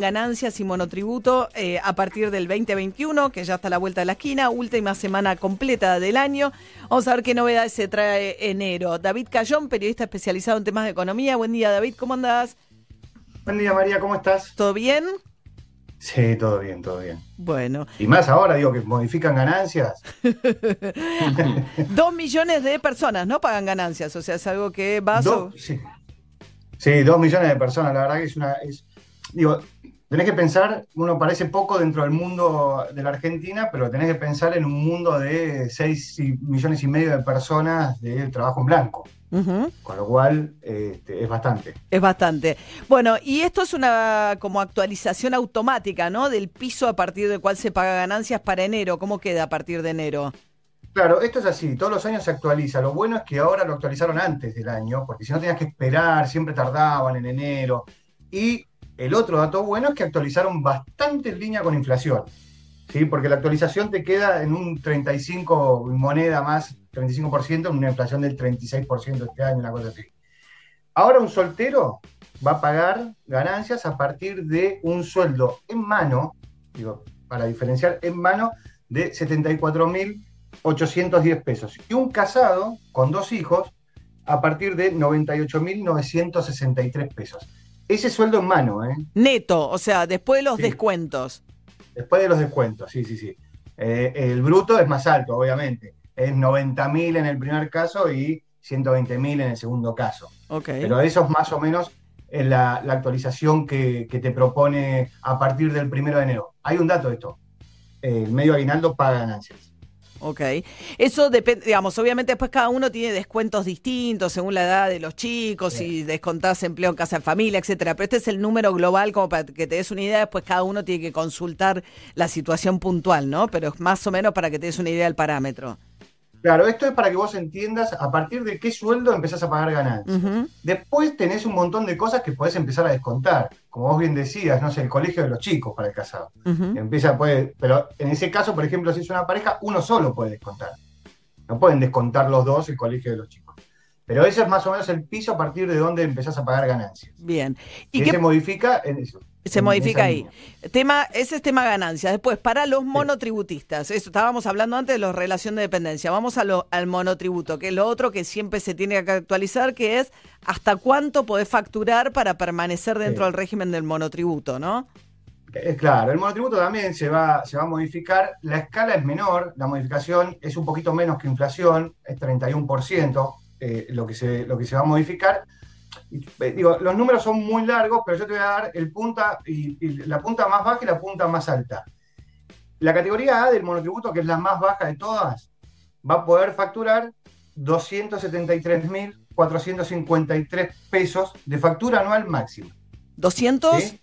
ganancias y monotributo eh, a partir del 2021, que ya está a la vuelta de la esquina, última semana completa del año. Vamos a ver qué novedades se trae enero. David Cayón, periodista especializado en temas de economía. Buen día, David, ¿cómo andás? Buen día, María, ¿cómo estás? ¿Todo bien? Sí, todo bien, todo bien. Bueno. Y más ahora, digo, que modifican ganancias. dos millones de personas, ¿no? Pagan ganancias, o sea, es algo que va... sí. sí, dos millones de personas, la verdad que es una... Es, digo, tenés que pensar, uno parece poco dentro del mundo de la Argentina, pero tenés que pensar en un mundo de 6 millones y medio de personas de trabajo en blanco. Con lo cual este, es bastante. Es bastante. Bueno, y esto es una como actualización automática, ¿no? Del piso a partir del cual se paga ganancias para enero. ¿Cómo queda a partir de enero? Claro, esto es así, todos los años se actualiza. Lo bueno es que ahora lo actualizaron antes del año, porque si no tenías que esperar, siempre tardaban en enero. Y el otro dato bueno es que actualizaron bastante en línea con inflación, ¿sí? porque la actualización te queda en un 35 moneda más, 35%, en una inflación del 36% este año, una cosa así. Ahora un soltero va a pagar ganancias a partir de un sueldo en mano, digo, para diferenciar, en mano de 74.810 pesos. Y un casado con dos hijos a partir de 98.963 pesos. Ese sueldo en mano, ¿eh? Neto, o sea, después de los descuentos. Después de los descuentos, sí, sí, sí. Eh, el bruto es más alto, obviamente. Es 90.000 en el primer caso y 120.000 en el segundo caso. Okay. Pero eso es más o menos eh, la, actualización que, que, te propone a partir del primero de enero. Hay un dato de esto. El medio aguinaldo paga ganancias. Ok. Eso depende, digamos, obviamente después cada uno tiene descuentos distintos según la edad de los chicos, si descontás empleo en casa de familia, etcétera. Pero este es el número global como para que te des una idea, después cada uno tiene que consultar la situación puntual, ¿no? Pero es más o menos para que te des una idea del parámetro. Claro, esto es para que vos entiendas a partir de qué sueldo empezás a pagar ganancias. Después tenés un montón de cosas que podés empezar a descontar. Como vos bien decías, no sé, el colegio de los chicos para el casado. Empieza, puede, pero en ese caso, por ejemplo, si es una pareja, uno solo puede descontar. No pueden descontar los dos el colegio de los chicos. Pero ese es más o menos el piso a partir de donde empezás a pagar ganancias. Bien. ¿Y qué se modifica en eso? Se modifica ahí. Tema, ese es tema ganancias. Después, para los monotributistas, eso estábamos hablando antes de la relación de dependencia. Vamos a lo, al monotributo, que es lo otro que siempre se tiene que actualizar, que es hasta cuánto podés facturar para permanecer dentro del régimen del monotributo, ¿no? Claro, el monotributo también se va, se va a modificar. La escala es menor, la modificación es un poquito menos que inflación, es 31% eh, lo, que se, lo que se va a modificar eh, digo, los números son muy largos, pero yo te voy a dar el punta y, la punta más baja y la punta más alta. La categoría A del monotributo, que es la más baja de todas, va a poder facturar 273.453 pesos de factura anual máxima. ¿200?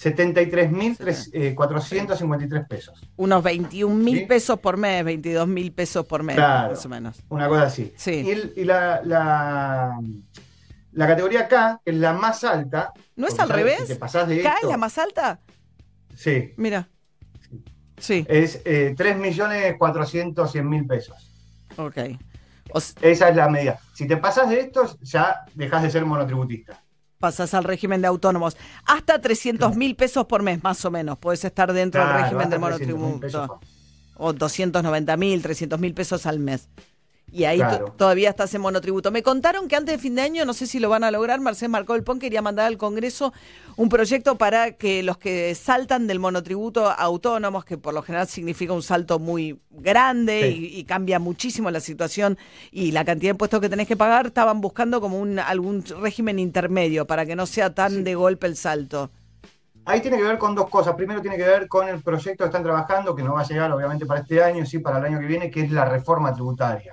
73.453 pesos. Unos 21.000 pesos por mes, 22.000 pesos por mes, más o menos. Una cosa así. Sí. Y, la, la categoría K, es la más alta. ¿No es al revés? ¿K es la más alta? Sí. Mira. Sí. Es eh, 3.400.000 pesos. Ok. Esa es la medida. Si te pasas de esto, ya dejas de ser monotributista. Pasas al régimen de autónomos. Hasta 300 mil pesos por mes, más o menos. Puedes estar dentro del régimen de monotributo. O 290 mil, 300 mil pesos al mes. Y ahí todavía estás en monotributo. Me contaron que antes de fin de año, no sé si lo van a lograr, Marcés Marcó el Pon quería mandar al Congreso un proyecto para que los que saltan del monotributo autónomos, que por lo general significa un salto muy grande y, cambia muchísimo la situación y la cantidad de impuestos que tenés que pagar, estaban buscando como un algún régimen intermedio para que no sea tan de golpe el salto. Ahí tiene que ver con dos cosas. Primero tiene que ver con el proyecto que están trabajando, que no va a llegar obviamente para este año, sí para el año que viene, que es la reforma tributaria.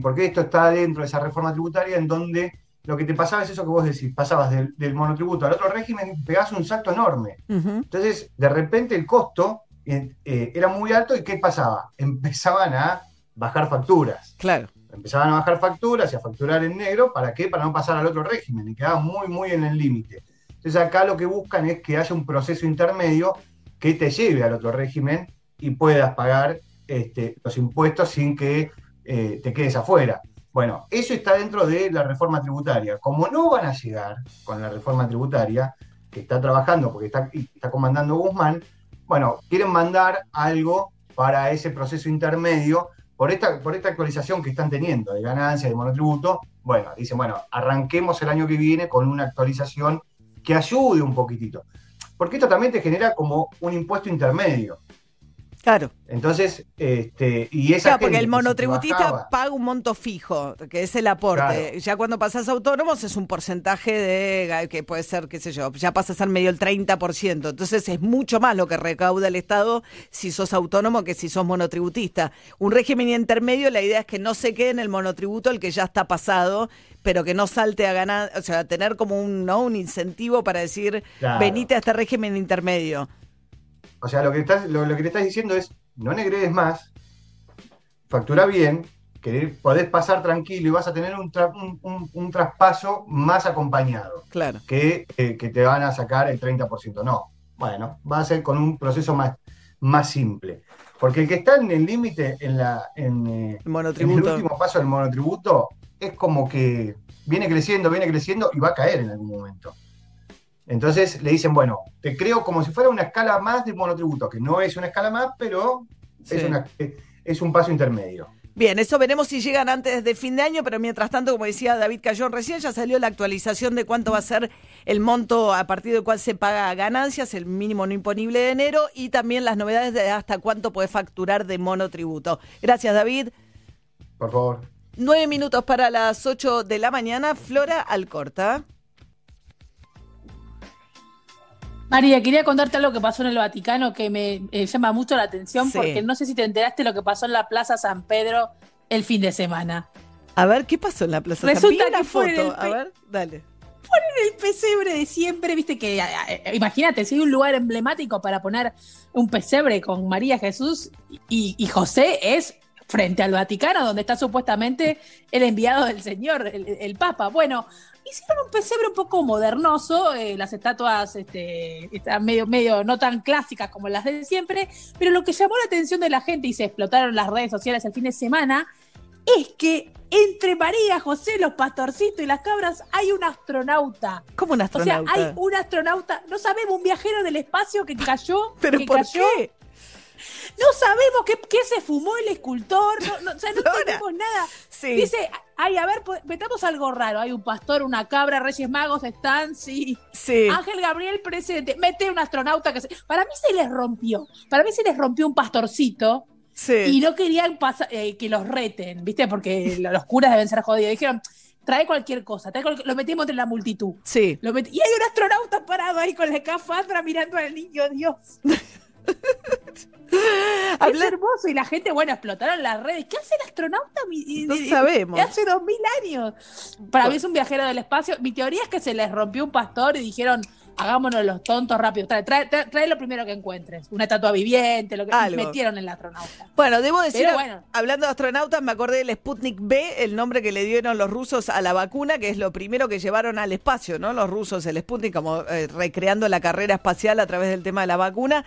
Porque esto está dentro de esa reforma tributaria en donde lo que te pasaba es eso que vos decís, pasabas del, monotributo al otro régimen, pegás un salto enorme. Entonces, de repente el costo eh, eh, era muy alto y ¿qué pasaba? Empezaban a bajar facturas. Claro. Empezaban a bajar facturas y a facturar en negro, ¿para qué? Para no pasar al otro régimen y quedaban muy, muy en el límite. Entonces acá lo que buscan es que haya un proceso intermedio que te lleve al otro régimen y puedas pagar este, los impuestos sin que eh, te quedes afuera. Bueno, eso está dentro de la reforma tributaria. Como no van a llegar con la reforma tributaria, que está trabajando, porque está, está comandando Guzmán, bueno, quieren mandar algo para ese proceso intermedio por esta, por esta actualización que están teniendo de ganancias, de monotributo. Bueno, dicen, bueno, arranquemos el año que viene con una actualización que ayude un poquitito. Porque esto también te genera como un impuesto intermedio. Claro. Entonces, este, y esa Claro, porque el monotributista paga un monto fijo, que es el aporte. Ya cuando pasas a autónomos es un porcentaje de, que puede ser, qué sé yo, ya pasa a ser medio el 30%. Entonces es mucho más lo que recauda el Estado si sos autónomo que si sos monotributista. Un régimen intermedio, la idea es que no se quede en el monotributo el que ya está pasado, pero que no salte a ganar, o sea, tener como un, ¿no? un incentivo para decir, venite a este régimen intermedio. O sea, lo que, estás, lo, que le estás diciendo es, no negredes más, factura bien, que podés pasar tranquilo y vas a tener un, un, traspaso más acompañado. Claro. Que, eh, que, te van a sacar el 30%. No. Bueno, va a ser con un proceso más, más simple. Porque el que está en el límite en, la, en, eh, en el último paso del monotributo es como que viene creciendo, viene creciendo y va a caer en algún momento. Entonces le dicen, bueno, te creo como si fuera una escala más de monotributo, que no es una escala más, pero es, un paso intermedio. Bien, eso veremos si llegan antes de fin de año, pero mientras tanto, como decía David Cayón recién, ya salió la actualización de cuánto va a ser el monto a partir del cual se paga ganancias, el mínimo no imponible de enero y también las novedades de hasta cuánto puede facturar de monotributo. Gracias, David. Por favor. Nueve minutos para las ocho de la mañana. Flora Alcorta. María, quería contarte algo que pasó en el Vaticano que me eh, llama mucho la atención porque no sé si te enteraste lo que pasó en la Plaza San Pedro el fin de semana. A ver, ¿qué pasó en la Plaza San Pedro? Resulta que foto. A ver, dale. Ponen el pesebre de siempre, viste que, imagínate, si hay un lugar emblemático para poner un pesebre con María Jesús y, José es frente al Vaticano, donde está supuestamente el enviado del Señor, el Papa. Bueno, hicieron un pesebre un poco modernoso, eh, las estatuas este, están medio, medio no tan clásicas como las de siempre, pero lo que llamó la atención de la gente y se explotaron las redes sociales el fin de semana es que entre María, José, los pastorcitos y las cabras hay un astronauta. ¿Cómo un astronauta? O sea, hay un astronauta, no sabemos, un viajero del espacio que cayó. ¿Pero que por cayó, qué? No sabemos qué, qué, se fumó el escultor, no, o sea, no tenemos nada. Dice, ay, a ver, metamos algo raro. Hay un pastor, una cabra, Reyes Magos están, sí. sí. Ángel Gabriel presente. Mete un astronauta que se... Para mí se les rompió. Para mí se les rompió un pastorcito. Sí. Y no querían eh, que los reten, ¿viste? Porque los curas deben ser jodidos. Dijeron, trae cualquier cosa, lo metimos entre la multitud. Sí. y hay un astronauta parado ahí con la escafandra mirando al niño Dios. Es hermoso y la gente, bueno, explotaron las redes. ¿Qué hace el astronauta? No sabemos. Hace dos mil años. Para mí es un viajero del espacio. Mi teoría es que se les rompió un pastor y dijeron, hagámonos los tontos rápido. Trae, trae, lo primero que encuentres. Una estatua viviente, lo que metieron en el astronauta. Bueno, debo decir, hablando de astronautas, me acordé del Sputnik B, el nombre que le dieron los rusos a la vacuna, que es lo primero que llevaron al espacio, ¿no? Los rusos, el Sputnik, como eh, recreando la carrera espacial a través del tema de la vacuna.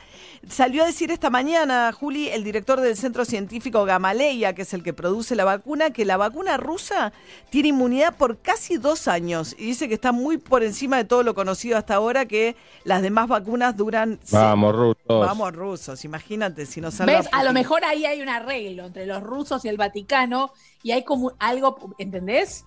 Salió a decir esta mañana, Juli, el director del Centro Científico Gamaleya, que es el que produce la vacuna, que la vacuna rusa tiene inmunidad por casi dos años y dice que está muy por encima de todo lo conocido hasta ahora que las demás vacunas duran. Vamos, rusos. Vamos, rusos. Imagínate si nos salva. ¿Ves? A lo mejor ahí hay un arreglo entre los rusos y el Vaticano y hay como algo, ¿entendés?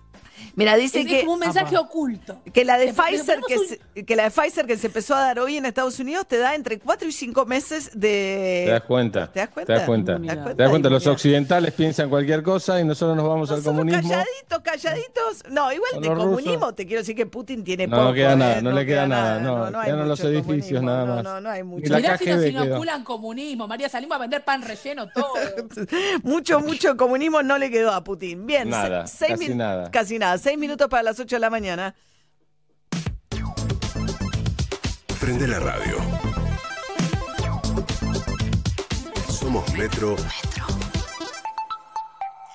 Mira, dice que. Es como un mensaje oculto. Que la, de Pfizer que, se, que la de Pfizer que se empezó a dar hoy en Estados Unidos te da entre 4 y 5 meses de. Te das cuenta. ¿Te das cuenta? Te das cuenta. ¿Te das cuenta? Los occidentales piensan cualquier cosa y nosotros nos vamos al comunismo. Calladitos, calladitos. No, igual de comunismo te quiero decir que Putin tiene no, poco. No queda nada, no, le queda, nada. No, no, quedan los edificios nada más. No, no, hay mucho. Mirá si nos inoculan comunismo, María, salimos a vender pan relleno todo. mucho, mucho comunismo no le quedó a Putin. Bien, nada, casi nada. Casi nada. Seis minutos para las 8 de la mañana. Prende la radio. Somos Metro.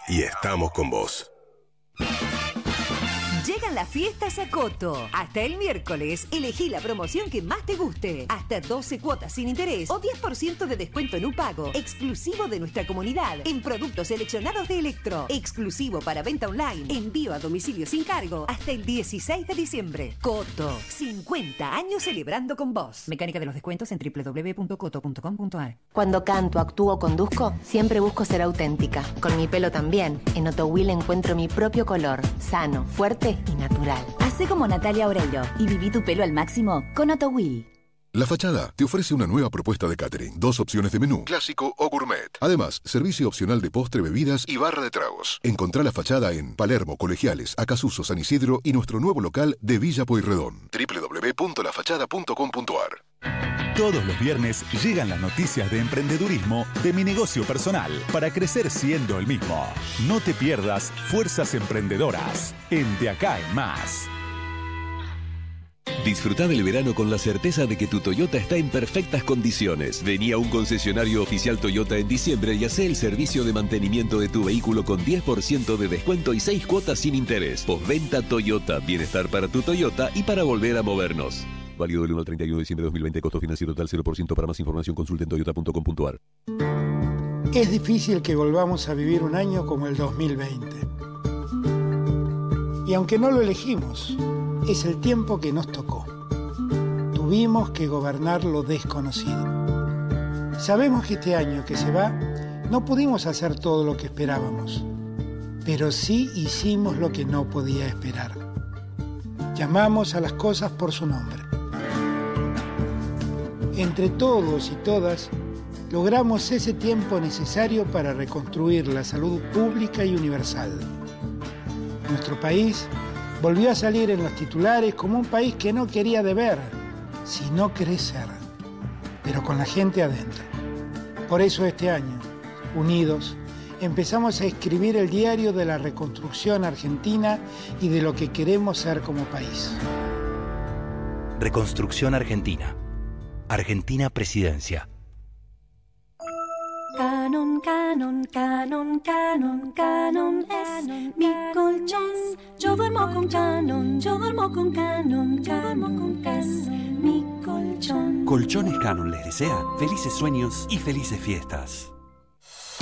Y estamos con vos. Llegan las fiestas a Coto. Hasta el miércoles, elegí la promoción que más te guste. Hasta 12 cuotas sin interés o 10% de descuento en un pago. Exclusivo de nuestra comunidad. En productos seleccionados de Electro. Exclusivo para venta online. Envío a domicilio sin cargo. Hasta el 16 de diciembre. Coto. 50 años celebrando con vos. Mecánica de los descuentos en www.coto.com.ar. Cuando canto, actúo o conduzco, siempre busco ser auténtica. Con mi pelo también. En Otto Will encuentro mi propio color. Sano, fuerte y natural. Hacé como Natalia Oreiro y viví tu pelo al máximo con Otto Will. La Fachada te ofrece una nueva propuesta de catering. Dos opciones de menú, clásico o gourmet. Además, servicio opcional de postre, bebidas y barra de tragos. Encontrá La Fachada en Palermo, Colegiales, Acasuso, San Isidro y nuestro nuevo local de Villa Pueyrredón. www.lafachada.com.ar Todos los viernes llegan las noticias de emprendedurismo de mi negocio personal para crecer siendo el mismo. No te pierdas Fuerzas Emprendedoras en De Acá en Más. Disfruta del verano con la certeza de que tu Toyota está en perfectas condiciones. Vení a un concesionario oficial Toyota en diciembre y hace el servicio de mantenimiento de tu vehículo con 10% de descuento y 6 cuotas sin interés. Postventa Toyota, bienestar para tu Toyota y para volver a movernos. Válido del 1 al 31 de diciembre de 2020, costo financiero total 0%. Para más información consulte en. Es difícil que volvamos a vivir un año como el 2020. Y aunque no lo elegimos, es el tiempo que nos tocó. Tuvimos que gobernar lo desconocido. Sabemos que este año que se va no pudimos hacer todo lo que esperábamos, pero sí hicimos lo que no podía esperar. Llamamos a las cosas por su nombre. Entre todos y todas, logramos ese tiempo necesario para reconstruir la salud pública y universal. Nuestro país volvió a salir en los titulares como un país que no quería deber, sino crecer, pero con la gente adentro. Por eso este año, unidos, empezamos a escribir el diario de la reconstrucción argentina y de lo que queremos ser como país. Reconstrucción Argentina. Argentina Presidencia. Canon, canon, canon, canon, canon es mi colchón. Yo duermo con canon, yo duermo con canon, canon es mi colchón. Colchones Canon les desea felices sueños y felices fiestas.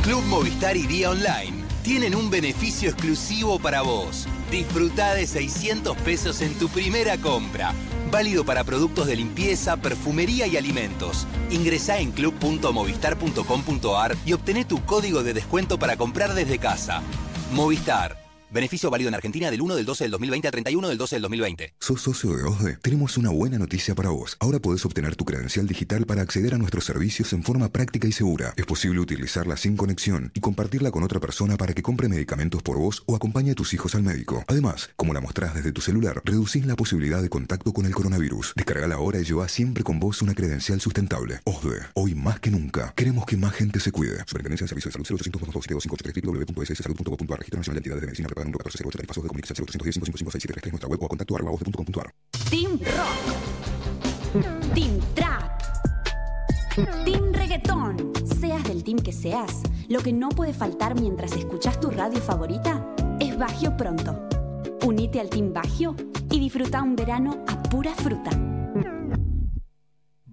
Club Movistar y Día Online tienen un beneficio exclusivo para vos. Disfruta de 600 pesos en tu primera compra. Válido para productos de limpieza, perfumería y alimentos. Ingresá en club.movistar.com.ar y obtené tu código de descuento para comprar desde casa. Movistar. Beneficio válido en Argentina del 1 del 12 del 2020 al 31 del 12 del 2020. ¿Sos socio de OSDE? Tenemos una buena noticia para vos. Ahora podés obtener tu credencial digital para acceder a nuestros servicios en forma práctica y segura. Es posible utilizarla sin conexión y compartirla con otra persona para que compre medicamentos por vos o acompañe a tus hijos al médico. Además, como la mostrás desde tu celular, reducís la posibilidad de contacto con el coronavirus. Descargala ahora y lleva siempre con vos una credencial sustentable. OSDE, hoy más que nunca, queremos que más gente se cuide. Superintendencia de Servicios de Salud 0800 www.sssalud.gov.ar Registro Nacional de Entidades de Medicina Preparada número 1408 tarifazos de comunicación 0810 555 nuestra web o a contacto arroba voz.com.ar Team Rock. Team Trap. Team Reggaetón. Seas del team que seas, lo que no puede faltar mientras escuchas tu radio favorita es Bagio Pronto. Unite al Team Bagio y disfruta un verano a pura fruta.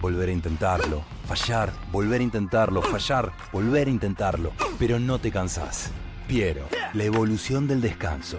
volver a intentarlo, fallar, volver a intentarlo, fallar, volver a intentarlo, pero no te cansás. Piero, la evolución del descanso.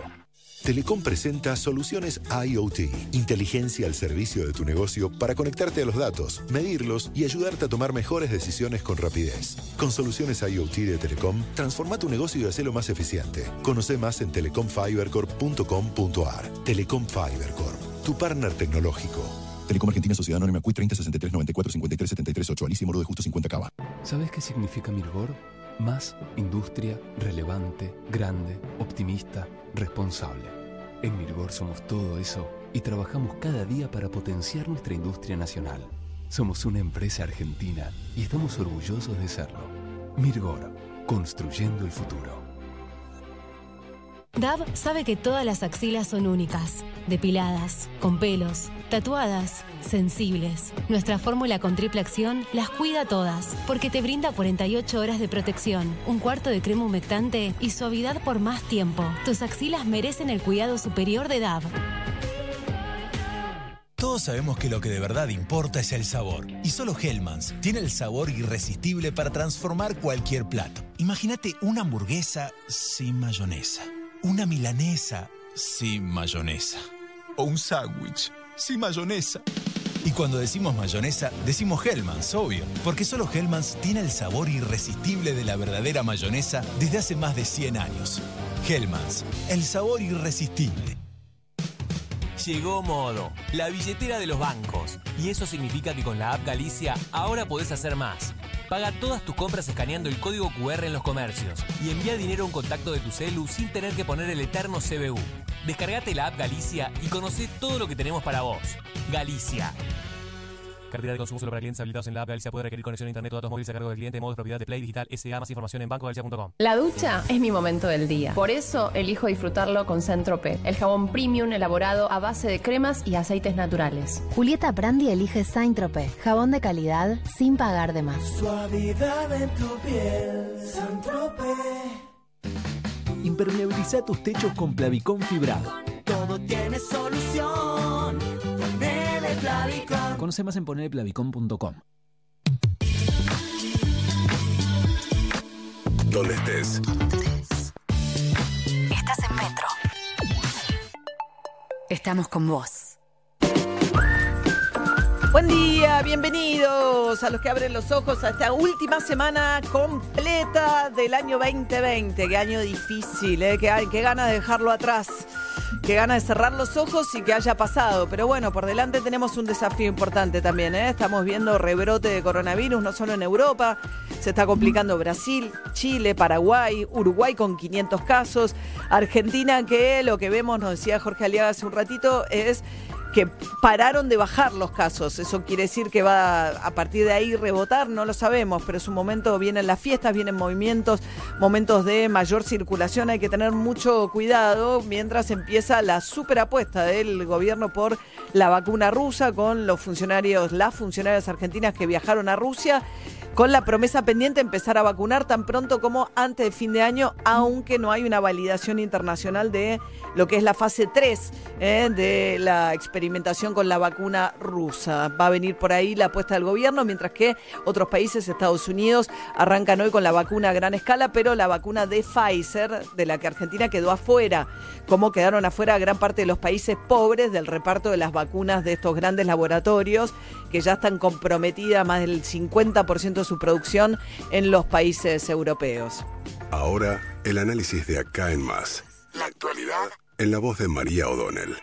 Telecom presenta soluciones IoT, inteligencia al servicio de tu negocio para conectarte a los datos, medirlos y ayudarte a tomar mejores decisiones con rapidez. Con soluciones IoT de Telecom, transforma tu negocio y hacelo más eficiente. Conoce más en telecomfibercorp.com.ar. Telecom Fibercorp, tu partner tecnológico. Telecom Argentina Sociedad Anónima CUI 30 63 94 53 73 8 Alicia Moro de Justo 50 Cava. ¿Sabes qué significa Mirgor? Más industria, relevante, grande, optimista, responsable. En Mirgor somos todo eso y trabajamos cada día para potenciar nuestra industria nacional. Somos una empresa argentina y estamos orgullosos de serlo. Mirgor, construyendo el futuro. DAB sabe que todas las axilas son únicas, depiladas, con pelos, tatuadas, sensibles. Nuestra fórmula con triple acción las cuida todas, porque te brinda 48 horas de protección, un cuarto de crema humectante y suavidad por más tiempo. Tus axilas merecen el cuidado superior de DAB. Todos sabemos que lo que de verdad importa es el sabor. Y solo Hellmann's tiene el sabor irresistible para transformar cualquier plato. Imagínate una hamburguesa sin mayonesa. Una milanesa sin mayonesa. O un sándwich sin mayonesa. Y cuando decimos mayonesa, decimos Hellmann's, obvio. Porque solo Hellmann's tiene el sabor irresistible de la verdadera mayonesa desde hace más de 100 años. Hellmann's, el sabor irresistible. Llegó Modo, la billetera de los bancos. Y eso significa que con la app Galicia ahora podés hacer más. Paga todas tus compras escaneando el código QR en los comercios y envía dinero a un contacto de tu celu sin tener que poner el eterno CBU. Descargate la app Galicia y conoce todo lo que tenemos para vos. Galicia. Cartera de consumo solo para clientes habilitados en la app Galicia puede requerir conexión a internet o datos móviles a cargo del cliente. Modo de propiedad de Play Digital SA. Más información en bancogalicia.com. La ducha es mi momento del día. Por eso elijo disfrutarlo con Centrope, el jabón premium elaborado a base de cremas y aceites naturales. Julieta Prandi elige Saint Tropez, jabón de calidad sin pagar de más. Suavidad en tu piel, Saint-Tropez. Impermeabiliza tus techos con Plavicón fibrado. Todo tiene solución. Ponele Plavicón. Conoce más en ponerplavicón.com. Donde estés. Estás en Metro. Estamos con vos. Buen día, bienvenidos a los que abren los ojos a esta última semana completa del año 2020. Qué año difícil, ¿eh? qué, qué ganas de dejarlo atrás. Qué ganas de cerrar los ojos y que haya pasado. Pero bueno, por delante tenemos un desafío importante también. ¿eh? Estamos viendo rebrote de coronavirus, no solo en Europa. Se está complicando Brasil, Chile, Paraguay, Uruguay con 500 casos. Argentina, que lo que vemos, nos decía Jorge Aliaga hace un ratito, es que pararon de bajar los casos. Eso quiere decir que va a partir de ahí rebotar, no lo sabemos, pero es un momento, vienen las fiestas, vienen movimientos, momentos de mayor circulación, hay que tener mucho cuidado mientras empieza la superapuesta del gobierno por la vacuna rusa con los funcionarios, las funcionarias argentinas que viajaron a Rusia con la promesa pendiente empezar a vacunar tan pronto como antes de fin de año, aunque no hay una validación internacional de lo que es la fase 3 eh, de la experimentación con la vacuna rusa. Va a venir por ahí la apuesta del gobierno, mientras que otros países, Estados Unidos, arrancan hoy con la vacuna a gran escala, pero la vacuna de Pfizer, de la que Argentina quedó afuera, como quedaron afuera gran parte de los países pobres del reparto de las vacunas de estos grandes laboratorios, que ya están comprometidas más del 50% de su producción en los países europeos. Ahora, el análisis de acá en más. La actualidad. En la voz de María O'Donnell.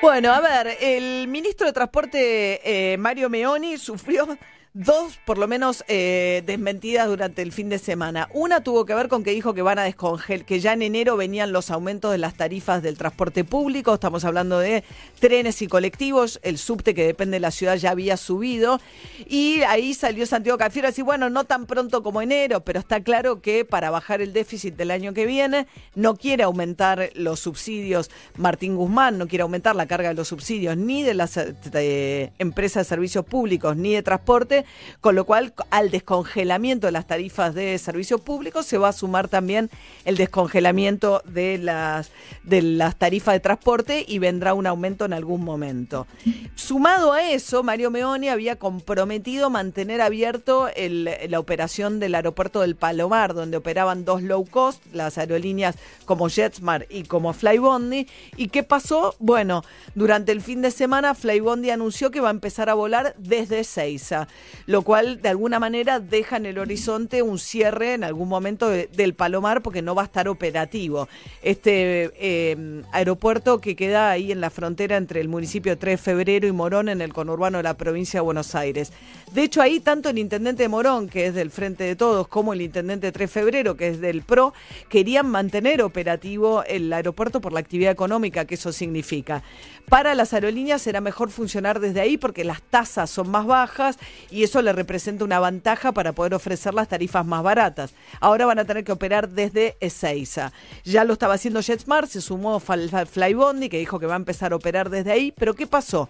Bueno, a ver, el ministro de Transporte, eh, Mario Meoni, sufrió dos, por lo menos, eh, desmentidas durante el fin de semana. Una tuvo que ver con que dijo que van a descongelar, que ya en enero venían los aumentos de las tarifas del transporte público. Estamos hablando de trenes y colectivos. El subte que depende de la ciudad ya había subido. Y ahí salió Santiago Cafiero a decir, bueno, no tan pronto como enero, pero está claro que para bajar el déficit del año que viene no quiere aumentar los subsidios. Martín Guzmán no quiere aumentar la carga de los subsidios ni de las eh, empresas de servicios públicos ni de transporte con lo cual al descongelamiento de las tarifas de servicios públicos se va a sumar también el descongelamiento de las, de las tarifas de transporte y vendrá un aumento en algún momento. Sumado a eso, Mario Meoni había comprometido mantener abierto la operación del aeropuerto del Palomar, donde operaban dos low cost, las aerolíneas como JetSmart y como Flybondi. ¿Y qué pasó? Bueno, durante el fin de semana Flybondi anunció que va a empezar a volar desde Seiza. Lo cual de alguna manera deja en el horizonte un cierre en algún momento de- del Palomar porque no va a estar operativo. Este eh, aeropuerto que queda ahí en la frontera entre el municipio de 3 de Febrero y Morón en el conurbano de la provincia de Buenos Aires. De hecho, ahí tanto el intendente de Morón, que es del Frente de Todos, como el intendente de 3 de Febrero, que es del PRO, querían mantener operativo el aeropuerto por la actividad económica que eso significa. Para las aerolíneas será mejor funcionar desde ahí porque las tasas son más bajas y eso le representa una ventaja para poder ofrecer las tarifas más baratas. Ahora van a tener que operar desde Ezeiza. Ya lo estaba haciendo JetSmart, se sumó Flybondi que dijo que va a empezar a operar desde ahí, pero ¿qué pasó?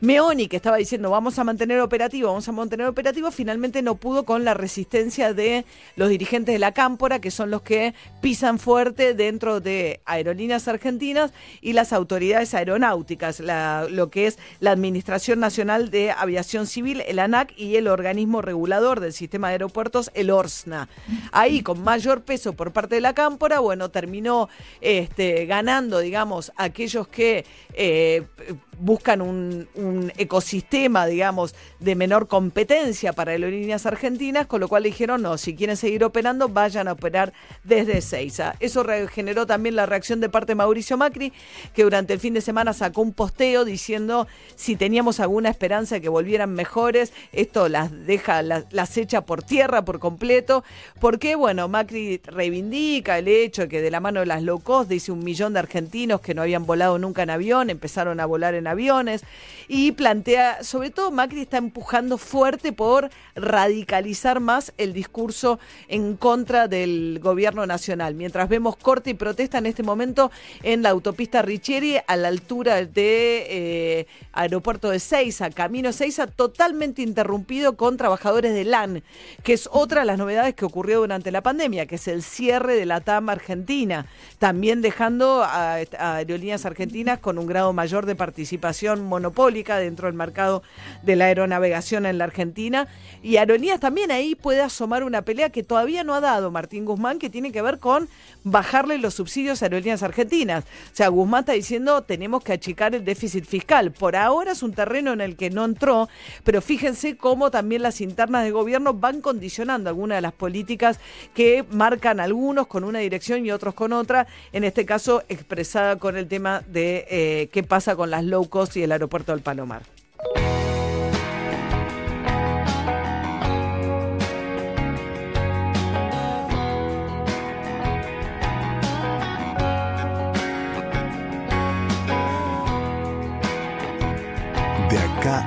Meoni, que estaba diciendo vamos a mantener operativo, vamos a mantener operativo, finalmente no pudo con la resistencia de los dirigentes de la Cámpora, que son los que pisan fuerte dentro de aerolíneas argentinas y las autoridades aeronáuticas, lo que es la Administración Nacional de Aviación Civil, el ANAC, y el organismo regulador del sistema de aeropuertos, el ORSNA. Ahí, con mayor peso por parte de la Cámpora, bueno, terminó este, ganando, digamos, aquellos que eh, buscan un, ecosistema, digamos, de menor competencia para aerolíneas argentinas, con lo cual dijeron, no, si quieren seguir operando, vayan a operar desde Seiza. Eso generó también la reacción de parte de Mauricio Macri, que durante el fin de semana sacó un posteo diciendo si teníamos alguna esperanza de que volvieran mejores, esto las deja, las, echa por tierra por completo, porque, bueno, Macri reivindica el hecho de que de la mano de las low cost, dice un millón de argentinos que no habían volado nunca en avión, empezaron a volar en aviones, y plantea, sobre todo Macri está empujando fuerte por radicalizar más el discurso en contra del gobierno nacional, mientras vemos corte y protesta en este momento en la autopista Richieri a la altura de eh, aeropuerto de Seiza, camino Seiza, totalmente interrumpido con trabajadores de LAN, que es otra de las novedades que ocurrió durante la pandemia, que es el cierre de la TAM Argentina, también dejando a, a aerolíneas argentinas con un grado mayor de participación monopólica dentro del mercado de la aeronavegación en la Argentina. Y Aerolíneas también ahí puede asomar una pelea que todavía no ha dado Martín Guzmán, que tiene que ver con bajarle los subsidios a Aerolíneas Argentinas. O sea, Guzmán está diciendo tenemos que achicar el déficit fiscal. Por ahora es un terreno en el que no entró, pero fíjense cómo también las internas de gobierno van condicionando algunas de las políticas que marcan algunos con una dirección y otros con otra, en este caso expresada con el tema de eh, qué pasa con las low cost y el aeropuerto del Palomar. De acá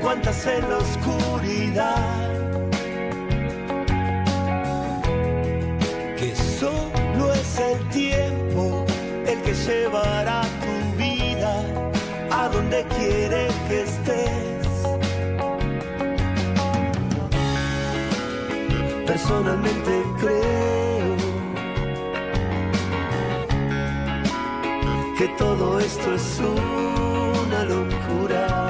¿Cuántas en la oscuridad? Que solo es el tiempo el que llevará tu vida a donde quiere que estés. Personalmente creo que todo esto es una locura.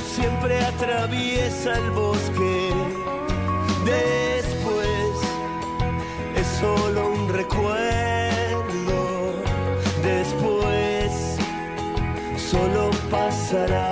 siempre atraviesa el bosque. Después es solo un recuerdo. Después solo pasará.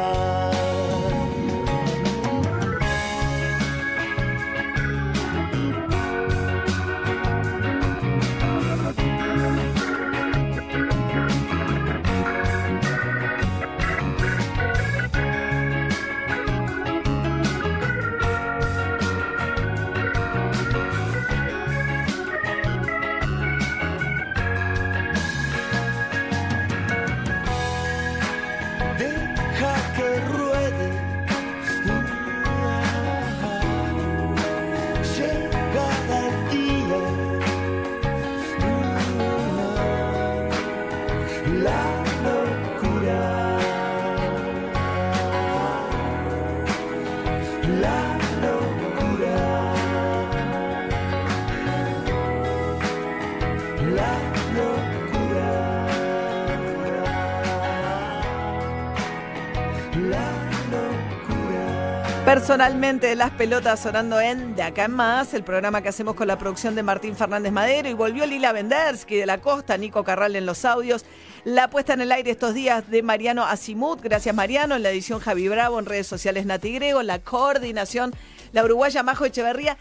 Personalmente, las pelotas sonando en De Acá en Más, el programa que hacemos con la producción de Martín Fernández Madero. Y volvió Lila Vendersky de la Costa, Nico Carral en los audios. La puesta en el aire estos días de Mariano Asimut. Gracias, Mariano. En la edición Javi Bravo, en redes sociales Nati Grego. La coordinación, la uruguaya Majo Echeverría.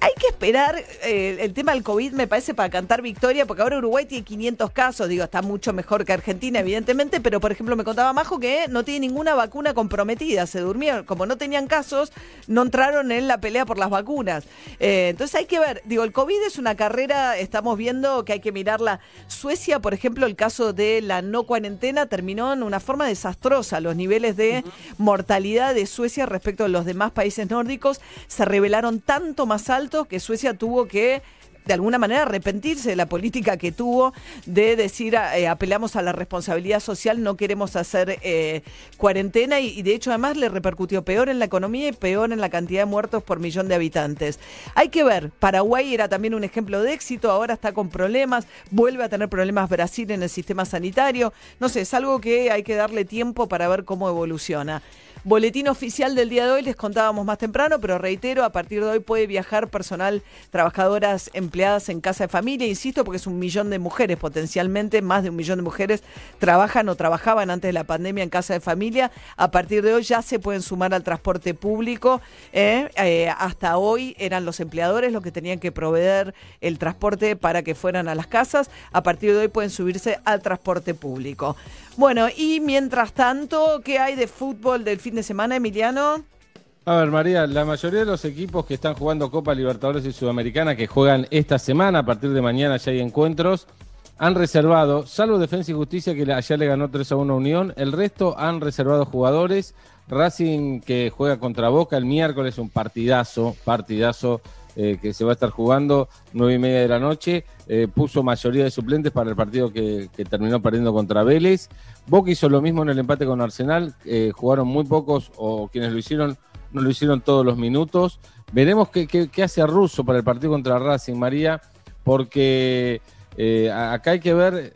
Hay- que esperar eh, el tema del COVID, me parece, para cantar victoria, porque ahora Uruguay tiene 500 casos, digo, está mucho mejor que Argentina, evidentemente, pero por ejemplo me contaba Majo que no tiene ninguna vacuna comprometida, se durmieron, como no tenían casos, no entraron en la pelea por las vacunas. Eh, entonces hay que ver, digo, el COVID es una carrera, estamos viendo que hay que mirarla. Suecia, por ejemplo, el caso de la no cuarentena terminó en una forma desastrosa, los niveles de mortalidad de Suecia respecto a los demás países nórdicos se revelaron tanto más altos que Suecia tuvo que de alguna manera arrepentirse de la política que tuvo de decir eh, apelamos a la responsabilidad social, no queremos hacer eh, cuarentena y de hecho además le repercutió peor en la economía y peor en la cantidad de muertos por millón de habitantes. Hay que ver, Paraguay era también un ejemplo de éxito, ahora está con problemas, vuelve a tener problemas Brasil en el sistema sanitario, no sé, es algo que hay que darle tiempo para ver cómo evoluciona. Boletín oficial del día de hoy, les contábamos más temprano, pero reitero, a partir de hoy puede viajar personal, trabajadoras empleadas en casa de familia, insisto, porque es un millón de mujeres potencialmente, más de un millón de mujeres trabajan o trabajaban antes de la pandemia en casa de familia. A partir de hoy ya se pueden sumar al transporte público. ¿eh? Eh, hasta hoy eran los empleadores los que tenían que proveer el transporte para que fueran a las casas. A partir de hoy pueden subirse al transporte público. Bueno, y mientras tanto, ¿qué hay de fútbol del fin de semana, Emiliano? A ver, María, la mayoría de los equipos que están jugando Copa Libertadores y Sudamericana, que juegan esta semana, a partir de mañana ya hay encuentros, han reservado, salvo Defensa y Justicia, que allá le ganó 3 a 1 a Unión, el resto han reservado jugadores. Racing, que juega contra Boca el miércoles, un partidazo, partidazo eh, que se va a estar jugando, nueve y media de la noche, eh, puso mayoría de suplentes para el partido que, terminó perdiendo contra Vélez. Boca hizo lo mismo en el empate con Arsenal, eh, jugaron muy pocos o quienes lo hicieron no lo hicieron todos los minutos. Veremos qué, hace Russo para el partido contra Racing, María, porque acá hay que ver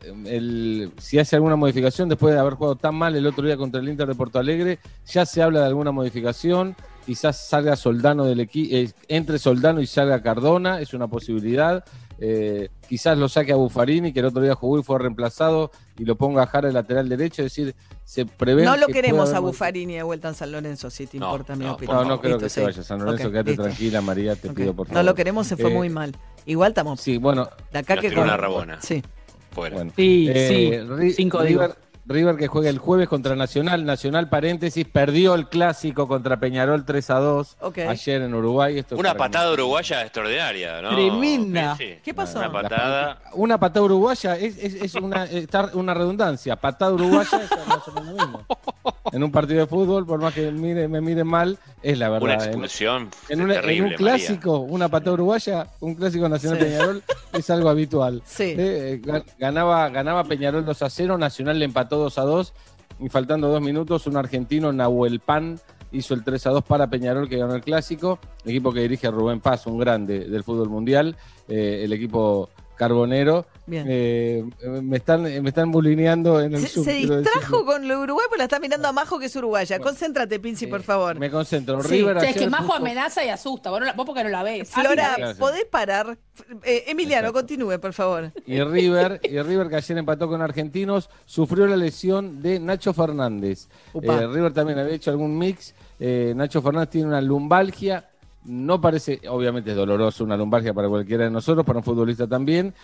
si hace alguna modificación después de haber jugado tan mal el otro día contra el Inter de Porto Alegre. Ya se habla de alguna modificación. Quizás salga Soldano del equipo, entre Soldano y salga Cardona, es una posibilidad. Eh, quizás lo saque a Buffarini, que el otro día jugó y fue reemplazado, y lo ponga a Jara el lateral derecho. Es decir, se prevé. No lo que queremos a Buffarini de vuelta en San Lorenzo, si te importa mi no, opinión. No, no creo Listo, que se sí. vaya. San Lorenzo, quédate listo. tranquila, María, te pido por No favor. lo queremos, se fue Eh, muy mal. Igual estamos. Sí, bueno. De acá que con- una rabona. Sí. Fuera. Bueno. Sí, Eh, sí, cinco River, digo. River que juega el jueves contra Nacional. Nacional, paréntesis, perdió el clásico contra Peñarol 3 a 2 Ok. ayer en Uruguay. Esto Una que- patada uruguaya extraordinaria, ¿no? Tremenda. Sí, sí. ¿Qué pasó? Una patada. Una patada uruguaya es, es- es una, está una redundancia. Patada uruguaya es más o menos lo mismo. En un partido de fútbol, por más que mire, me mire mal, es la verdad. Una En- expulsión En, una- en terrible, un clásico, una patada uruguaya, un clásico nacional Sí. Peñarol, es algo habitual. Sí. Eh, ga- ganaba, ganaba Peñarol 2 a 0, Nacional le empató 2 a 2, y faltando dos minutos, un argentino, Nahuel Pan, hizo el 3 a 2 para Peñarol, que ganó el clásico. Equipo que dirige Rubén Paz, un grande del fútbol mundial, eh, el equipo carbonero. Bien. Eh, me están me están bulineando en el Se, Zoom, se distrajo con lo Uruguay, pero la está mirando a Majo, que es uruguaya. Concéntrate, Pinci, por favor. Me concentro. Sí. River Che, es que Majo amenaza y asusta. Vos, no la- vos porque no la ves. Flora, Gracias. ¿podés parar? Eh, Emiliano, continúe, por favor. y River, y River que ayer empató con Argentinos, sufrió la lesión de Nacho Fernández. Eh, River también había hecho algún mix. Eh, Nacho Fernández tiene una lumbalgia. No parece, obviamente es doloroso una lumbalgia para cualquiera de nosotros, para un futbolista también.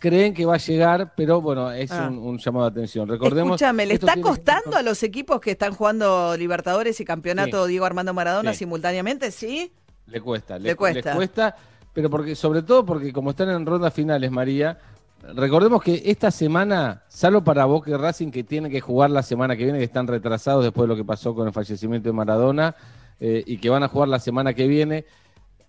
Creen que va a llegar, pero bueno, es Ah. un, un llamado de atención. Recordemos. Escúchame, ¿le está tiene- costando a los equipos que están jugando Libertadores y Campeonato Sí. Diego Armando Maradona Sí. simultáneamente? ¿Sí? Le cuesta, Le cuesta. les cuesta, pero porque sobre todo porque como están en rondas finales, María, recordemos que esta semana, salvo para Boca y Racing que tienen que jugar la semana que viene, que están retrasados después de lo que pasó con el fallecimiento de Maradona eh, y que van a jugar la semana que viene.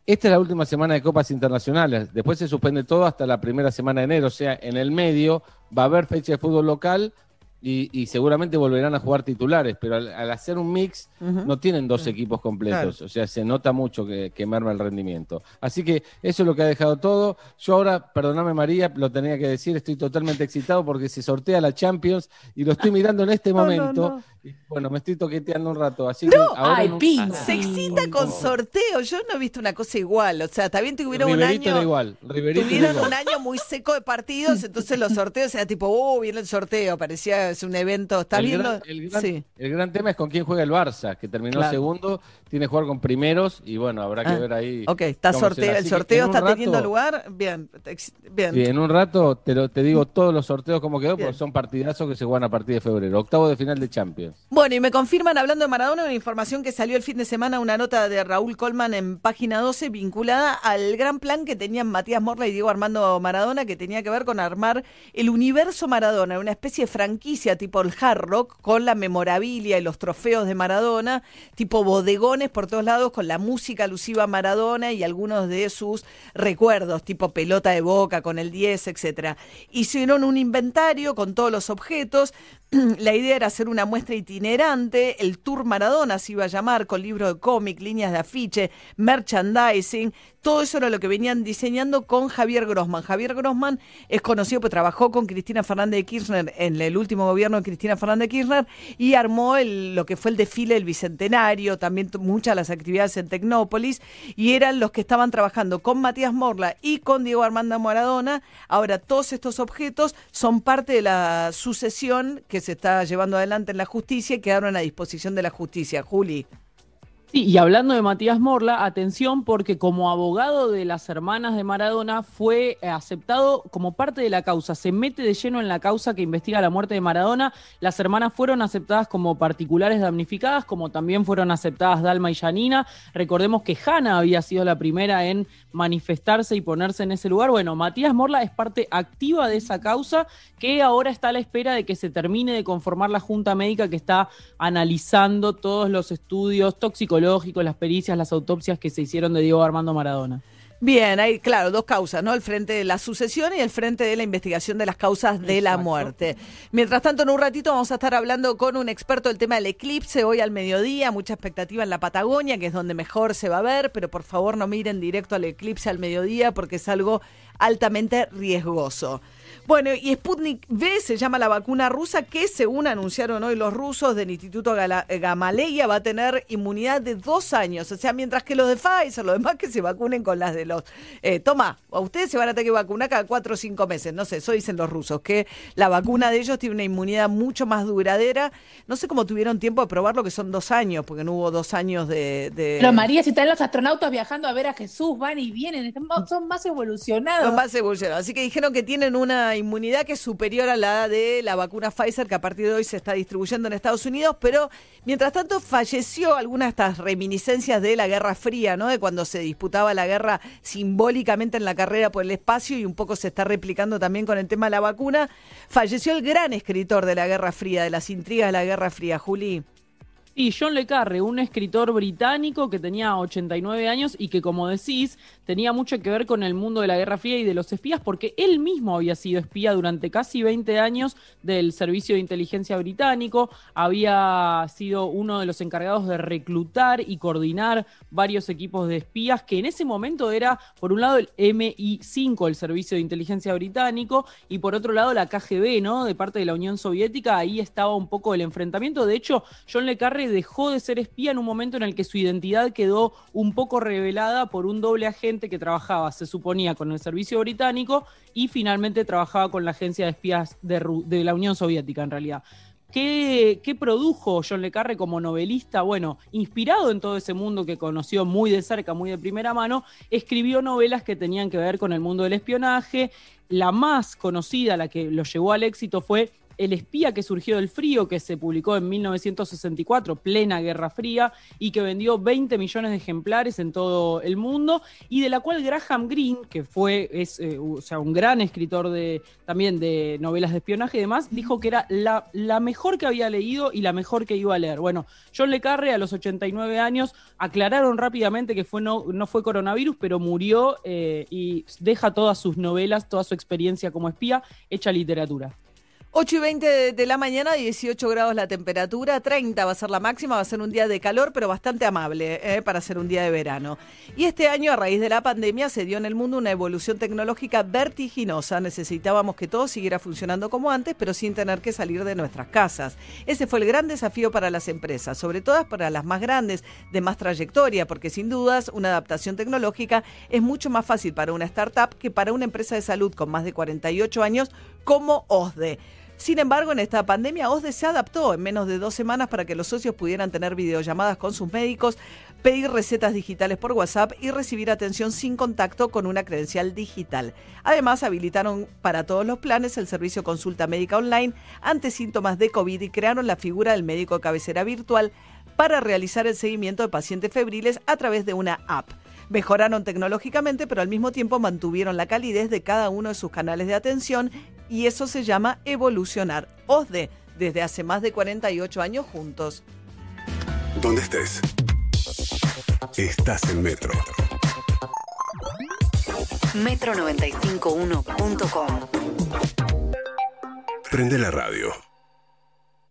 Esta es la última semana de Copas Internacionales. Después se suspende todo hasta la primera semana de enero. O sea, en el medio va a haber fecha de fútbol local y, y seguramente volverán a jugar titulares. Pero al, al hacer un mix, no tienen dos equipos completos. O sea, se nota mucho que, que merma el rendimiento. Así que eso es lo que ha dejado todo. Yo ahora, perdóname María, lo tenía que decir, estoy totalmente excitado porque se sortea la Champions y lo estoy mirando en este No, momento. no. Y, bueno, me estoy toqueteando un rato. Así que ahora Ay, un- Pino. Se excita con sorteo. Yo no he visto una cosa igual. O sea, bien tuvieron un año. era igual. Riverito era Tuvieron igual. un año muy seco de partidos, entonces los sorteos era tipo, oh, viene el sorteo, parecía es un evento. ¿Estás el viendo? Gran, el, gran, sí. el gran tema es con quién juega el Barça, que terminó Claro. segundo, tiene que jugar con primeros y bueno, habrá que Ah, ver ahí. Ok, está sorteo, el sorteo está rato- teniendo lugar. Bien, bien. Sí, en un rato te, lo, te digo todos los sorteos como quedó, Bien. porque son partidazos que se juegan a partir de febrero. Octavo de final de Champions. Bueno, y me confirman, hablando de Maradona, una información que salió el fin de semana, una nota de Raúl Colman en página 12 vinculada al gran plan que tenían Matías Morla y Diego Armando Maradona, que tenía que ver con armar el universo Maradona, una especie de franquicia tipo el Hard Rock, con la memorabilia y los trofeos de Maradona, tipo bodegones por todos lados, con la música alusiva a Maradona y algunos de sus recuerdos, tipo pelota de boca con el 10, etcétera. Hicieron un inventario con todos los objetos. La idea era hacer una muestra itinerante, el Tour Maradona se iba a llamar, con libros de cómic, líneas de afiche, merchandising, todo eso era lo que venían diseñando con Javier Grossman. Javier Grossman es conocido porque trabajó con Cristina Fernández de Kirchner en el último gobierno de Cristina Fernández de Kirchner y armó el- lo que fue el desfile del Bicentenario, también muchas de las actividades en Tecnópolis y eran los que estaban trabajando con Matías Morla y con Diego Armando Maradona. Ahora todos estos objetos son parte de la sucesión que se está llevando adelante en la justicia y quedaron a disposición de la justicia. Juli. Sí, y hablando de Matías Morla, atención porque como abogado de las hermanas de Maradona fue eh, aceptado como parte de la causa, se mete de lleno en la causa que investiga la muerte de Maradona. Las hermanas fueron aceptadas como particulares damnificadas, como también fueron aceptadas Dalma y Janina. Recordemos que Hanna había sido la primera en manifestarse y ponerse en ese lugar. Bueno, Matías Morla es parte activa de esa causa que ahora está a la espera de que se termine de conformar la Junta Médica que está analizando todos los estudios toxicológicos, las pericias, las autopsias que se hicieron de Diego Armando Maradona. Bien, hay, claro, dos causas, ¿no? El frente de la sucesión y el frente de la investigación de las causas de la muerte. Mientras tanto, en un ratito vamos a estar hablando con un experto del tema del eclipse hoy al mediodía, mucha expectativa en la Patagonia, que es donde mejor se va a ver, pero por favor no miren directo al eclipse al mediodía porque es algo altamente riesgoso. Bueno, y Sputnik V se llama la vacuna rusa que, según anunciaron hoy los rusos del Instituto Gala- eh, Gamaleya, va a tener inmunidad de dos años. O sea, mientras que los de Pfizer, los demás que se vacunen con las de los... Eh, toma, a ustedes se van a tener que vacunar cada cuatro o cinco meses. No sé, eso dicen los rusos, que la vacuna de ellos tiene una inmunidad mucho más duradera. No sé cómo tuvieron tiempo de probarlo, que son dos años, porque no hubo dos años de... de- Pero María, si están los astronautas viajando a ver a Jesús, van y vienen, son más evolucionados. Los más evolucionados. Así que dijeron que tienen una inmunidad que es superior a la de la vacuna Pfizer, que a partir de hoy se está distribuyendo en Estados Unidos, pero mientras tanto falleció algunas de estas reminiscencias de la Guerra Fría, ¿no? De cuando se disputaba la guerra simbólicamente en la carrera por el espacio y un poco se está replicando también con el tema de la vacuna. Falleció el gran escritor de la Guerra Fría, de las intrigas de la Guerra Fría, Juli. Sí, John Le Carre, un escritor británico que tenía 89 años y que, como decís, tenía mucho que ver con el mundo de la Guerra Fría y de los espías, porque él mismo había sido espía durante casi 20 años del Servicio de Inteligencia Británico, había sido uno de los encargados de reclutar y coordinar varios equipos de espías, que en ese momento era, por un lado, el MI5, el Servicio de Inteligencia Británico, y por otro lado, la KGB, ¿no? De parte de la Unión Soviética, ahí estaba un poco el enfrentamiento. De hecho, John Le Carre dejó de ser espía en un momento en el que su identidad quedó un poco revelada por un doble agente que trabajaba, se suponía, con el servicio británico y finalmente trabajaba con la agencia de espías de, la Unión Soviética, en realidad. ¿Qué, ¿Qué, produjo John Le Carre como novelista? Bueno, inspirado en todo ese mundo que conoció muy de cerca, muy de primera mano, escribió novelas que tenían que ver con el mundo del espionaje. La más conocida, la que lo llevó al éxito, fue el espía que surgió del frío, que se publicó en 1964, plena Guerra Fría, y que vendió 20 millones de ejemplares en todo el mundo, y de la cual Graham Greene, que fue es, eh, o sea, un gran escritor de, también de novelas de espionaje y demás, dijo que era la, mejor que había leído y la mejor que iba a leer. Bueno, John Le Carre a los 89 años aclararon rápidamente que no fue coronavirus, pero murió eh, y deja todas sus novelas, toda su experiencia como espía hecha literatura. 8 y 20 de, la mañana, 18 grados la temperatura, 30 va a ser la máxima, va a ser un día de calor, pero bastante amable eh, para ser un día de verano. Y este año, a raíz de la pandemia, se dio en el mundo una evolución tecnológica vertiginosa. Necesitábamos que todo siguiera funcionando como antes, pero sin tener que salir de nuestras casas. Ese fue el gran desafío para las empresas, sobre todo para las más grandes, de más trayectoria, porque sin dudas una adaptación tecnológica es mucho más fácil para una startup que para una empresa de salud con más de 48 años como OSDE. Sin embargo, en esta pandemia, OSDE se adaptó en menos de dos semanas para que los socios pudieran tener videollamadas con sus médicos, pedir recetas digitales por WhatsApp y recibir atención sin contacto con una credencial digital. Además, habilitaron para todos los planes el servicio consulta médica online ante síntomas de COVID y crearon la figura del médico cabecera virtual para realizar el seguimiento de pacientes febriles a través de una app. Mejoraron tecnológicamente, pero al mismo tiempo mantuvieron la calidez de cada uno de sus canales de atención y eso se llama evolucionar. OSDE, desde hace más de 48 años juntos. ¿Dónde estés? Estás en Metro. Metro951.com Prende la radio.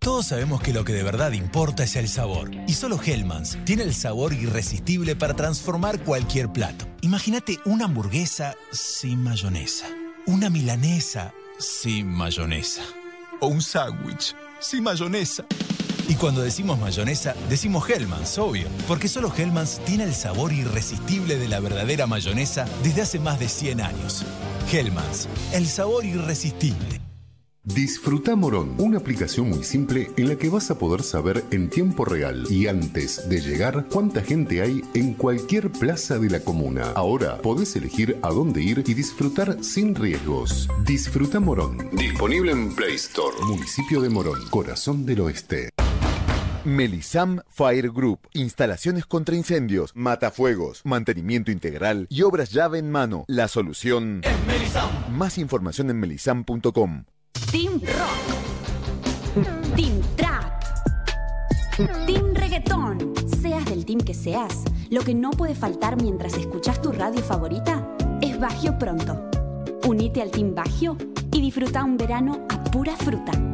Todos sabemos que lo que de verdad importa es el sabor. Y solo Hellmann's tiene el sabor irresistible para transformar cualquier plato. Imagínate una hamburguesa sin mayonesa. Una milanesa sin mayonesa. O un sándwich sin mayonesa. Y cuando decimos mayonesa, decimos Hellmann's, obvio. Porque solo Hellmann's tiene el sabor irresistible de la verdadera mayonesa desde hace más de 100 años. Hellmann's, el sabor irresistible. Disfruta Morón, una aplicación muy simple en la que vas a poder saber en tiempo real y antes de llegar cuánta gente hay en cualquier plaza de la comuna. Ahora podés elegir a dónde ir y disfrutar sin riesgos. Disfruta Morón. Disponible en Play Store. Municipio de Morón, corazón del oeste. Melisam Fire Group. Instalaciones contra incendios, matafuegos, mantenimiento integral y obras llave en mano. La solución es Melisam. Más información en melisam.com. Team Rock. Team Trap. Team Reggaetón. Seas del team que seas, lo que no puede faltar mientras escuchas tu radio favorita es Bagio Pronto. Unite al Team Bagio y disfruta un verano a pura fruta.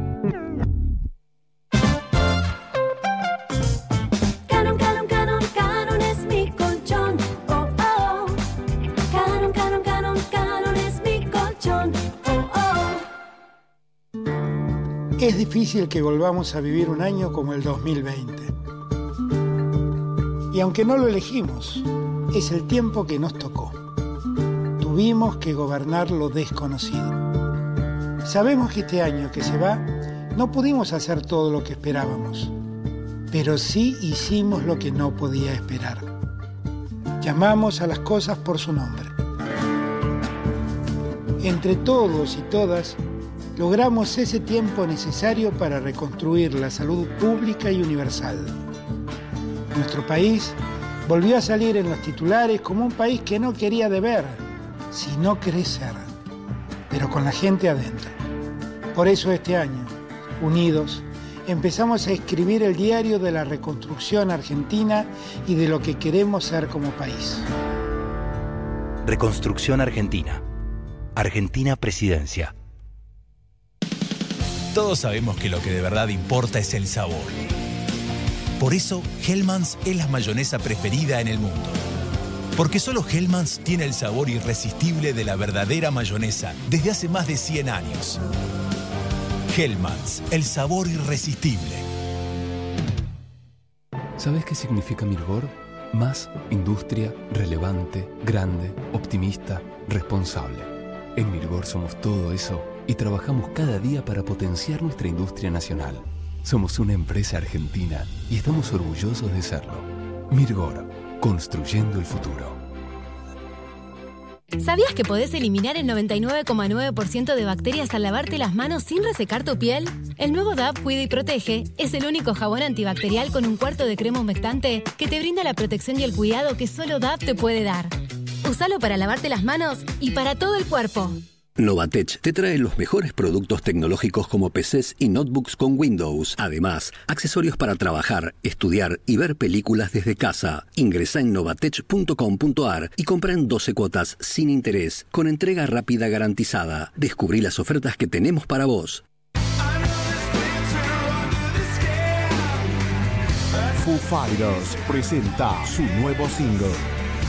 Es difícil que volvamos a vivir un año como el 2020. Y aunque no lo elegimos, es el tiempo que nos tocó. Tuvimos que gobernar lo desconocido. Sabemos que este año que se va, no pudimos hacer todo lo que esperábamos, pero sí hicimos lo que no podía esperar. Llamamos a las cosas por su nombre. Entre todos y todas, logramos ese tiempo necesario para reconstruir la salud pública y universal. Nuestro país volvió a salir en los titulares como un país que no quería deber, sino crecer, pero con la gente adentro. Por eso este año, unidos, empezamos a escribir el diario de la reconstrucción argentina y de lo que queremos ser como país. Reconstrucción Argentina. Argentina Presidencia. Todos sabemos que lo que de verdad importa es el sabor. Por eso, Hellmann's es la mayonesa preferida en el mundo. Porque solo Hellmann's tiene el sabor irresistible de la verdadera mayonesa desde hace más de 100 años. Hellmann's, el sabor irresistible. ¿Sabes qué significa Mirgor? Más industria, relevante, grande, optimista, responsable. En Mirgor somos todo eso y trabajamos cada día para potenciar nuestra industria nacional. Somos una empresa argentina y estamos orgullosos de serlo. Mirgor, construyendo el futuro. ¿Sabías que podés eliminar el 99,9% de bacterias al lavarte las manos sin resecar tu piel? El nuevo DAP Cuida y Protege es el único jabón antibacterial con un cuarto de crema humectante que te brinda la protección y el cuidado que solo DAP te puede dar. Usalo para lavarte las manos y para todo el cuerpo. Novatech te trae los mejores productos tecnológicos como PCs y notebooks con Windows. Además, accesorios para trabajar, estudiar y ver películas desde casa. Ingresa en novatech.com.ar y compra en 12 cuotas sin interés, con entrega rápida garantizada. Descubrí las ofertas que tenemos para vos. Foo Fighters presenta su nuevo single,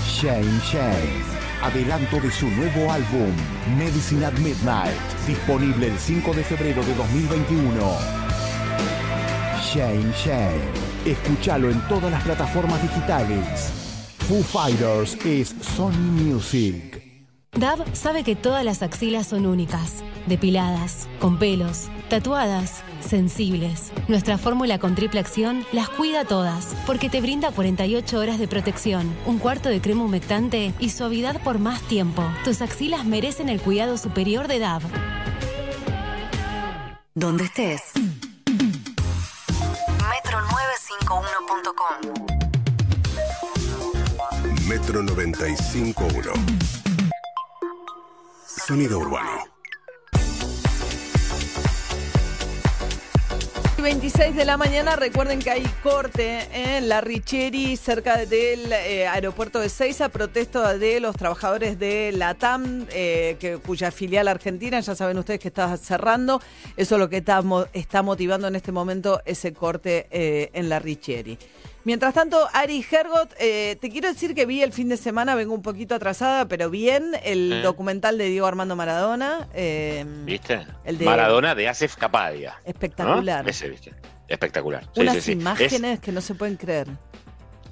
Shame Shame. Adelanto de su nuevo álbum, Medicine at Midnight, disponible el 5 de febrero de 2021. Shame Shame. Escúchalo en todas las plataformas digitales. Foo Fighters es Sony Music. DAB sabe que todas las axilas son únicas, depiladas, con pelos, tatuadas, sensibles. Nuestra fórmula con triple acción las cuida todas, porque te brinda 48 horas de protección, un cuarto de crema humectante y suavidad por más tiempo. Tus axilas merecen el cuidado superior de DAB. Donde estés. Metro951.com Metro 95.1. Sonido urbano. 26 de la mañana, recuerden que hay corte en la Richeri, cerca del eh, aeropuerto de Seiza, protesto de los trabajadores de la TAM, eh, que, cuya filial argentina, ya saben ustedes que está cerrando. Eso es lo que está, mo- está motivando en este momento ese corte eh, en la Richeri. Mientras tanto, Ari Hergot, eh, te quiero decir que vi el fin de semana, vengo un poquito atrasada, pero bien, el Eh. documental de Diego Armando Maradona. eh, ¿Viste? El de- Maradona de Asef Capadia. ¿no? Espectacular. Espectacular. Sí, unas sí, sí. Es imágenes que no se pueden creer.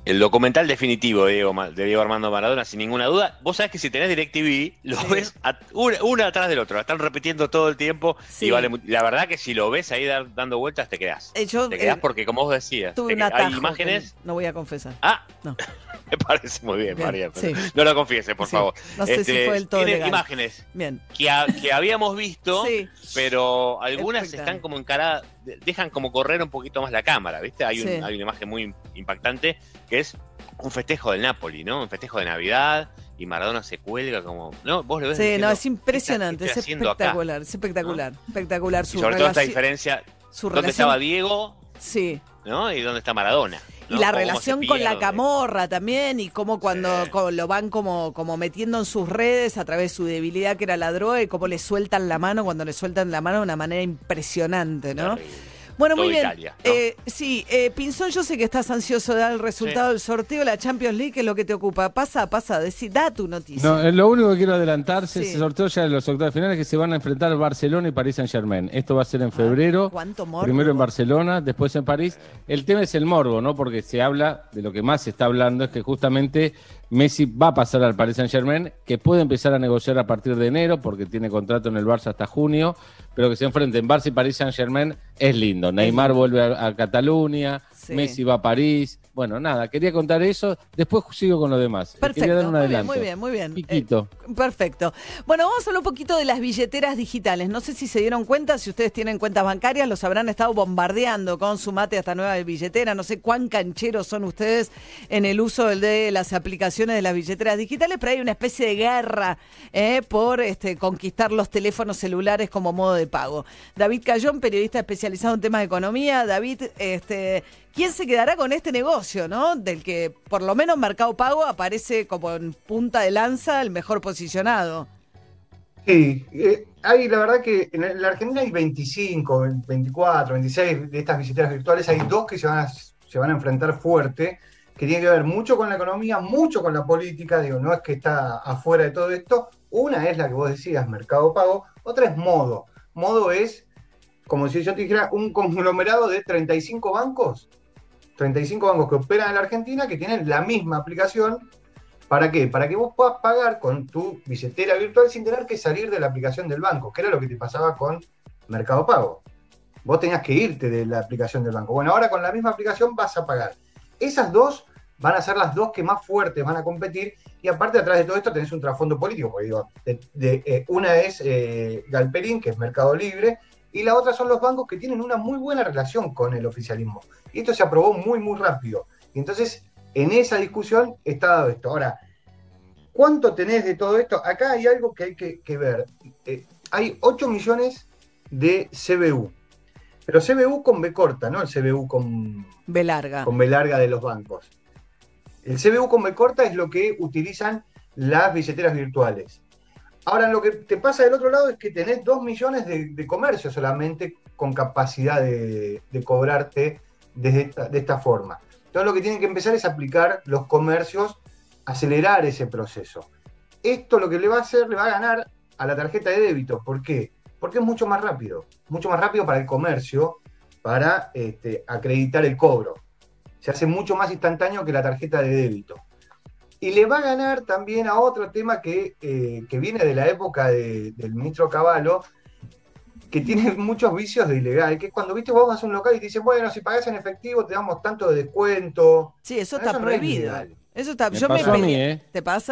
el documental definitivo de Diego, Ma- de Diego Armando Maradona, sin ninguna duda. Vos sabés que si tenés DirecTV, lo ves a- una, una atrás del otro. La están repitiendo todo el tiempo. Sí. Y vale, la verdad que si lo ves ahí dar- dando vueltas, te quedás. Eh, yo, te quedás eh, porque, como vos decías, te hay imágenes. No voy a confesar. Ah, No. me parece muy bien, Bien, María. sí. No lo confieses, por favor. No sé si Este, fue del todo tiene legal. imágenes Bien. que, que habíamos visto, pero algunas están como encaradas, dejan como correr un poquito más la cámara, ¿viste? Hay, un- hay una imagen muy impactante que es un festejo del Napoli, ¿no? Un festejo de Navidad y Maradona se cuelga como, ¿no? Vos lo ves Sí, diciendo, no, es "¿Qué impresionante, está- qué es estoy haciendo acá?". espectacular, es espectacular, espectacular. Y Su sobre todo esta diferencia, su ¿dónde relación- estaba Diego, Sí. ¿no? Y dónde está Maradona. Y ¿no? la relación con la camorra también, y cómo cuando co- lo van como, como metiendo en sus redes a través de su debilidad que era la droga y cómo le sueltan la mano cuando le sueltan la mano de una manera impresionante, ¿no? Bueno, muy bien. Italia, ¿no? Eh, sí, eh, Pinzón, yo sé que estás ansioso de dar el resultado del sorteo de la Champions League, que es lo que te ocupa. Pasa, pasa, decí, da tu noticia. No, eh, lo único que quiero adelantarse Sí. es el sorteo ya de los octavos finales que se van a enfrentar Barcelona y París Saint Germain. Esto va a ser en febrero. Ah, cuánto morbo. Primero en Barcelona, después en París. El tema es el morbo, ¿no? Porque se habla, de lo que más se está hablando es que justamente Messi va a pasar al Paris Saint Germain, que puede empezar a negociar a partir de enero, porque tiene contrato en el Barça hasta junio, pero que se enfrenten Barça y Paris Saint Germain es lindo. Neymar vuelve a, a Cataluña, Messi va a París. Bueno, nada, quería contar eso. Después sigo con lo demás. Perfecto. Quería dar un muy bien, adelanto. muy bien, muy bien. Piquito. Eh, perfecto. Bueno, vamos a hablar un poquito de las billeteras digitales. No sé si se dieron cuenta, si ustedes tienen cuentas bancarias, los habrán estado bombardeando con su mate hasta nueva billetera. No sé cuán cancheros son ustedes en el uso de las aplicaciones de las billeteras digitales, pero hay una especie de guerra eh, por este, conquistar los teléfonos celulares como modo de pago. David Cayón, periodista especializado en temas de economía. David, este, ¿quién se quedará con este negocio, no? Del que por lo menos Mercado Pago aparece como en punta de lanza el mejor posicionado. Sí, eh, hay la verdad que en la Argentina hay 25, 24, 26 de estas billeteras virtuales, hay dos que se van a, enfrentar fuerte, que tienen que ver mucho con la economía, mucho con la política, digo, no es que está afuera de todo esto. Una es la que vos decías, Mercado Pago, otra es Modo. Modo es, como si yo te dijera, un conglomerado de 35 bancos, 35 bancos que operan en la Argentina, que tienen la misma aplicación ¿Para qué? Para que vos puedas pagar con tu billetera virtual sin tener que salir de la aplicación del banco, que era lo que te pasaba con Mercado Pago. Vos tenías que irte de la aplicación del banco. Bueno, ahora con la misma aplicación vas a pagar. Esas dos van a ser las dos que más fuertes van a competir y aparte atrás de todo esto tenés un trasfondo político, porque digo, eh, una es eh, Galperín, que es Mercado Libre, y la otra son los bancos que tienen una muy buena relación con el oficialismo. Y esto se aprobó muy, muy rápido. Y entonces en esa discusión está dado esto. Ahora, ¿cuánto tenés de todo esto? Acá hay algo que hay que, que ver. Eh, hay 8 millones de CBU. Pero CBU con B corta, no el CBU con B larga. Con B larga de los bancos. El CBU con B corta es lo que utilizan las billeteras virtuales. Ahora, lo que te pasa del otro lado es que tenés 2 millones de, comercios solamente con capacidad de, cobrarte de esta, de esta forma. Entonces lo que tienen que empezar es aplicar los comercios, acelerar ese proceso. Esto lo que le va a hacer, le va a ganar a la tarjeta de débito. ¿Por qué? Porque es mucho más rápido. Mucho más rápido para el comercio, para este, acreditar el cobro. Se hace mucho más instantáneo que la tarjeta de débito. Y le va a ganar también a otro tema que, eh, que viene de la época de, del ministro Cavallo, que tiene muchos vicios de ilegal, que es cuando viste vos vas a un local y te dicen, bueno, si pagás en efectivo te damos tanto de descuento. Sí, eso está no es prohibido. eso está. Me yo pasó me a mí, ¿eh? ¿Te pasa?